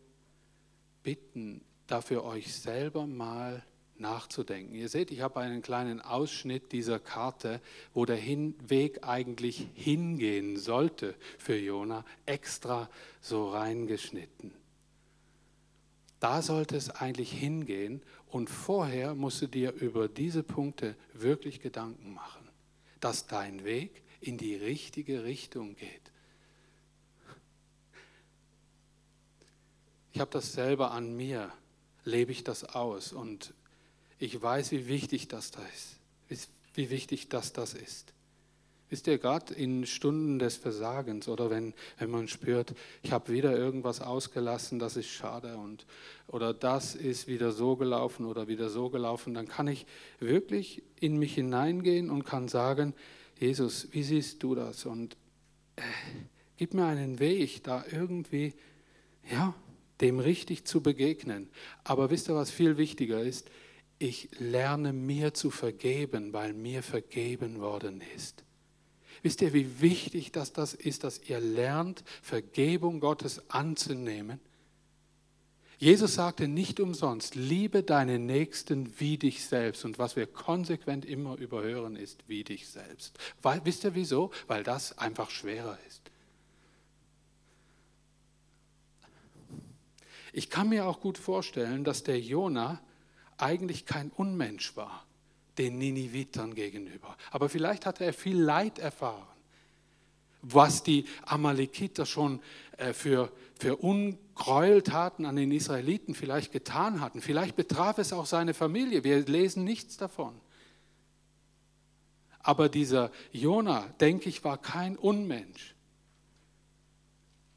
bitten, dafür euch selber mal nachzudenken. Ihr seht, ich habe einen kleinen Ausschnitt dieser Karte, wo der Weg eigentlich hingehen sollte für Jona, extra so reingeschnitten. Da sollte es eigentlich hingehen und vorher musst du dir über diese Punkte wirklich Gedanken machen, dass dein Weg in die richtige Richtung geht. Ich habe das selber an mir, lebe ich das aus und ich weiß, wie wichtig das da ist, wie wichtig das das ist. Wisst ihr, gerade in Stunden des Versagens oder wenn, wenn man spürt, ich habe wieder irgendwas ausgelassen, das ist schade und, oder das ist wieder so gelaufen oder wieder so gelaufen, dann kann ich wirklich in mich hineingehen und kann sagen, Jesus, wie siehst du das? Und äh, gib mir einen Weg, da irgendwie, ja, dem richtig zu begegnen. Aber wisst ihr, was viel wichtiger ist? Ich lerne mir zu vergeben, weil mir vergeben worden ist. Wisst ihr, wie wichtig das, das ist, dass ihr lernt, Vergebung Gottes anzunehmen? Jesus sagte nicht umsonst, liebe deinen Nächsten wie dich selbst. Und was wir konsequent immer überhören, ist wie dich selbst. Weil, wisst ihr wieso? Weil das einfach schwerer ist. Ich kann mir auch gut vorstellen, dass der Jona eigentlich kein Unmensch war den Ninivitern gegenüber. Aber vielleicht hatte er viel Leid erfahren, was die Amalekiter schon äh, für, für Ungräueltaten an den Israeliten vielleicht getan hatten. Vielleicht betraf es auch seine Familie. Wir lesen nichts davon. Aber dieser Jona, denke ich, war kein Unmensch.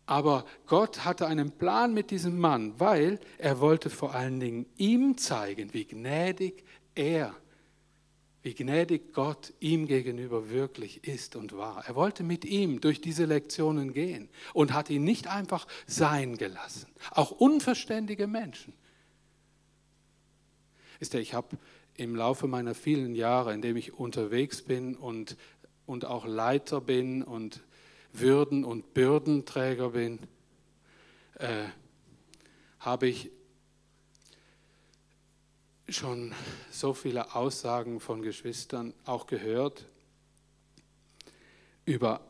Aber Gott hatte einen Plan mit diesem Mann, weil er wollte vor allen Dingen ihm zeigen, wie gnädig er wie gnädig Gott ihm gegenüber wirklich ist und war. Er wollte mit ihm durch diese Lektionen gehen und hat ihn nicht einfach sein gelassen. Auch unverständige Menschen. Ist ich habe im Laufe meiner vielen Jahre, in dem ich unterwegs bin und, und auch Leiter bin und Würden- und Bürdenträger bin, äh, habe ich schon so viele Aussagen von Geschwistern auch gehört über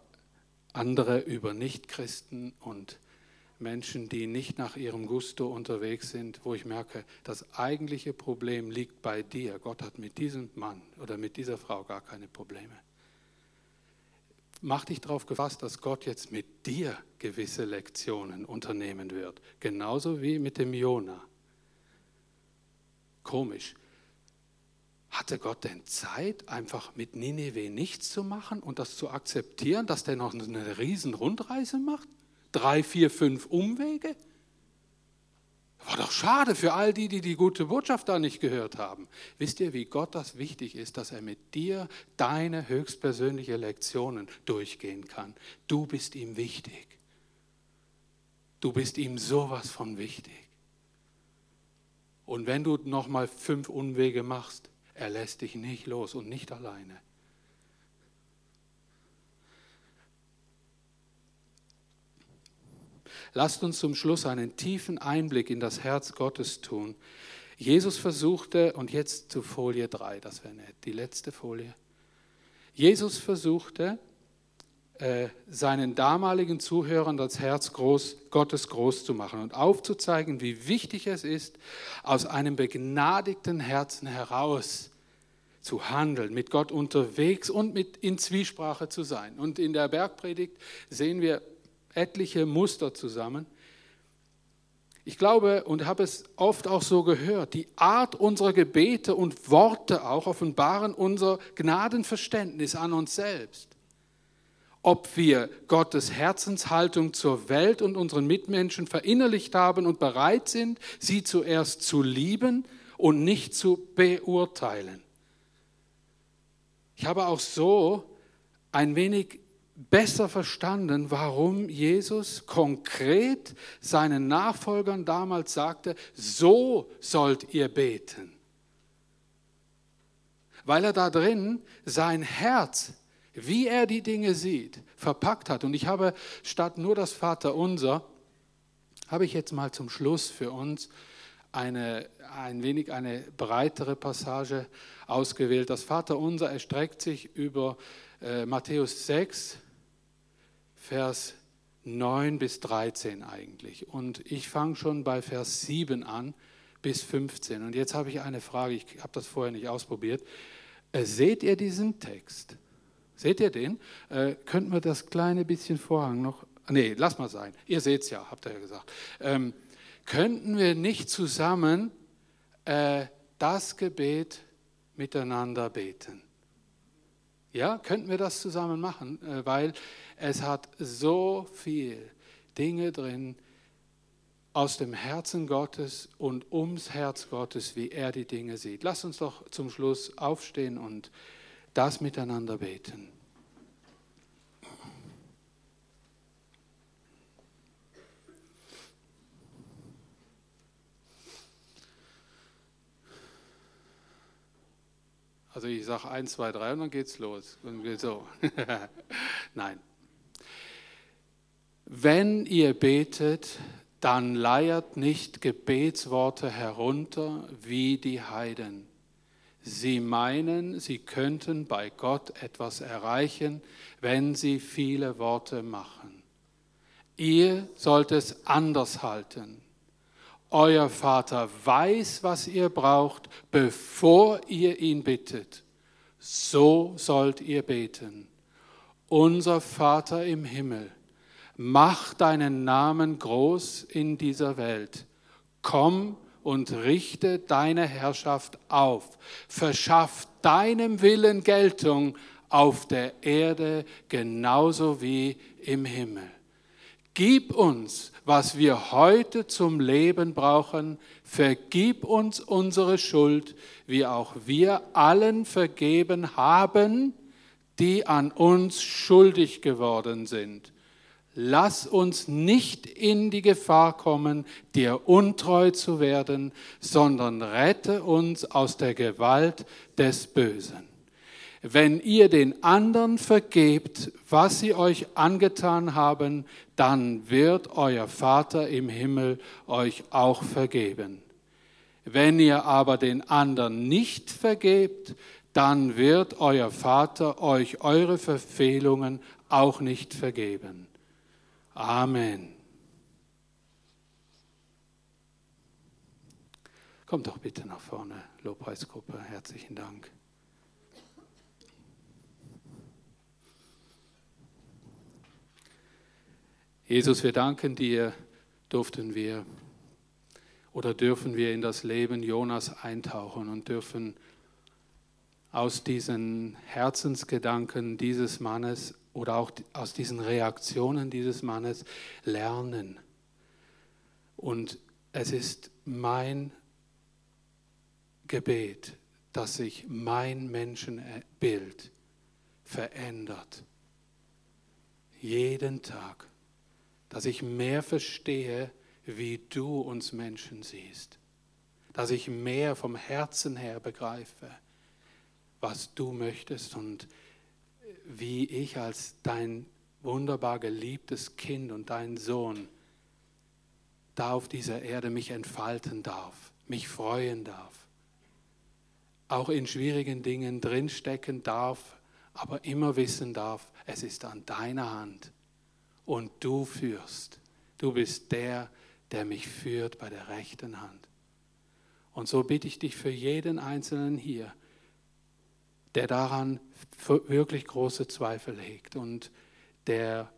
andere, über Nichtchristen und Menschen, die nicht nach ihrem Gusto unterwegs sind, wo ich merke, das eigentliche Problem liegt bei dir. Gott hat mit diesem Mann oder mit dieser Frau gar keine Probleme. Mach dich darauf gefasst, dass Gott jetzt mit dir gewisse Lektionen unternehmen wird, genauso wie mit dem Jona. Komisch. Hatte Gott denn Zeit, einfach mit Nineveh nichts zu machen und das zu akzeptieren, dass der noch eine riesen Rundreise macht? Drei, vier, fünf Umwege? War doch schade für all die, die die gute Botschaft da nicht gehört haben. Wisst ihr, wie Gott das wichtig ist, dass er mit dir deine höchstpersönliche Lektionen durchgehen kann? Du bist ihm wichtig. Du bist ihm sowas von wichtig. Und wenn du nochmal fünf Unwege machst, er lässt dich nicht los und nicht alleine. Lasst uns zum Schluss einen tiefen Einblick in das Herz Gottes tun. Jesus versuchte, und jetzt zu Folie 3, das wäre nett, die letzte Folie. Jesus versuchte, äh, seinen damaligen Zuhörern das Herz groß, Gottes groß zu machen und aufzuzeigen, wie wichtig es ist, aus einem begnadigten Herzen heraus zu handeln, mit Gott unterwegs und mit in Zwiesprache zu sein. Und in der Bergpredigt sehen wir etliche Muster zusammen. Ich glaube und habe es oft auch so gehört, die Art unserer Gebete und Worte auch offenbaren unser Gnadenverständnis an uns selbst ob wir Gottes Herzenshaltung zur Welt und unseren Mitmenschen verinnerlicht haben und bereit sind, sie zuerst zu lieben und nicht zu beurteilen. Ich habe auch so ein wenig besser verstanden, warum Jesus konkret seinen Nachfolgern damals sagte, so sollt ihr beten. Weil er da drin sein Herz wie er die Dinge sieht, verpackt hat. Und ich habe statt nur das Vaterunser, habe ich jetzt mal zum Schluss für uns eine, ein wenig eine breitere Passage ausgewählt. Das Vaterunser erstreckt sich über äh, Matthäus 6, Vers 9 bis 13 eigentlich. Und ich fange schon bei Vers 7 an bis 15. Und jetzt habe ich eine Frage, ich habe das vorher nicht ausprobiert. Äh, seht ihr diesen Text? Seht ihr den? Äh, könnten wir das kleine bisschen Vorhang noch. Nee, lass mal sein. Ihr seht es ja, habt ihr ja gesagt. Ähm, könnten wir nicht zusammen äh, das Gebet miteinander beten? Ja, könnten wir das zusammen machen, äh, weil es hat so viel Dinge drin aus dem Herzen Gottes und ums Herz Gottes, wie er die Dinge sieht. Lass uns doch zum Schluss aufstehen und das miteinander beten. Also ich sage 1, 2, 3 und dann geht's los. Und geht so. Nein. Wenn ihr betet, dann leiert nicht Gebetsworte herunter wie die Heiden. Sie meinen, sie könnten bei Gott etwas erreichen, wenn sie viele Worte machen. Ihr sollt es anders halten. Euer Vater weiß, was ihr braucht, bevor ihr ihn bittet. So sollt ihr beten. Unser Vater im Himmel, mach deinen Namen groß in dieser Welt. Komm und richte deine Herrschaft auf. Verschaff deinem Willen Geltung auf der Erde genauso wie im Himmel. Gib uns, was wir heute zum Leben brauchen. Vergib uns unsere Schuld, wie auch wir allen vergeben haben, die an uns schuldig geworden sind. Lass uns nicht in die Gefahr kommen, dir untreu zu werden, sondern rette uns aus der Gewalt des Bösen. Wenn ihr den anderen vergebt, was sie euch angetan haben, dann wird euer Vater im Himmel euch auch vergeben. Wenn ihr aber den anderen nicht vergebt, dann wird euer Vater euch eure Verfehlungen auch nicht vergeben. Amen. Kommt doch bitte nach vorne, Lobpreisgruppe. Herzlichen Dank. Jesus, wir danken dir, durften wir oder dürfen wir in das Leben Jonas eintauchen und dürfen aus diesen Herzensgedanken dieses Mannes oder auch aus diesen Reaktionen dieses Mannes lernen. Und es ist mein Gebet, dass sich mein Menschenbild verändert. Jeden Tag dass ich mehr verstehe, wie du uns Menschen siehst, dass ich mehr vom Herzen her begreife, was du möchtest und wie ich als dein wunderbar geliebtes Kind und dein Sohn da auf dieser Erde mich entfalten darf, mich freuen darf, auch in schwierigen Dingen drinstecken darf, aber immer wissen darf, es ist an deiner Hand und du führst. Du bist der, der mich führt bei der rechten Hand. Und so bitte ich dich für jeden Einzelnen hier, der daran wirklich große Zweifel hegt und der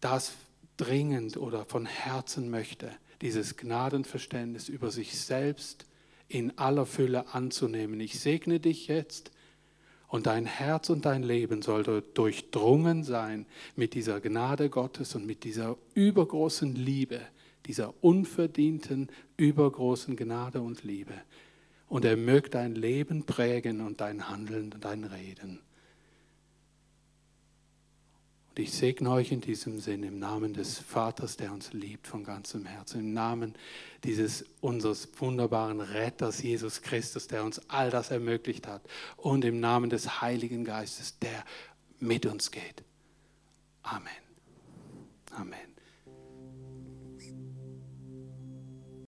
das dringend oder von Herzen möchte, dieses Gnadenverständnis über sich selbst in aller Fülle anzunehmen. Ich segne dich jetzt und dein Herz und dein Leben soll durchdrungen sein mit dieser Gnade Gottes und mit dieser übergroßen Liebe, dieser unverdienten, übergroßen Gnade und Liebe. Und er möge dein Leben prägen und dein Handeln und dein Reden. Und ich segne euch in diesem Sinn im Namen des Vaters, der uns liebt von ganzem Herzen, im Namen dieses unseres wunderbaren Retters Jesus Christus, der uns all das ermöglicht hat, und im Namen des Heiligen Geistes, der mit uns geht. Amen. Amen.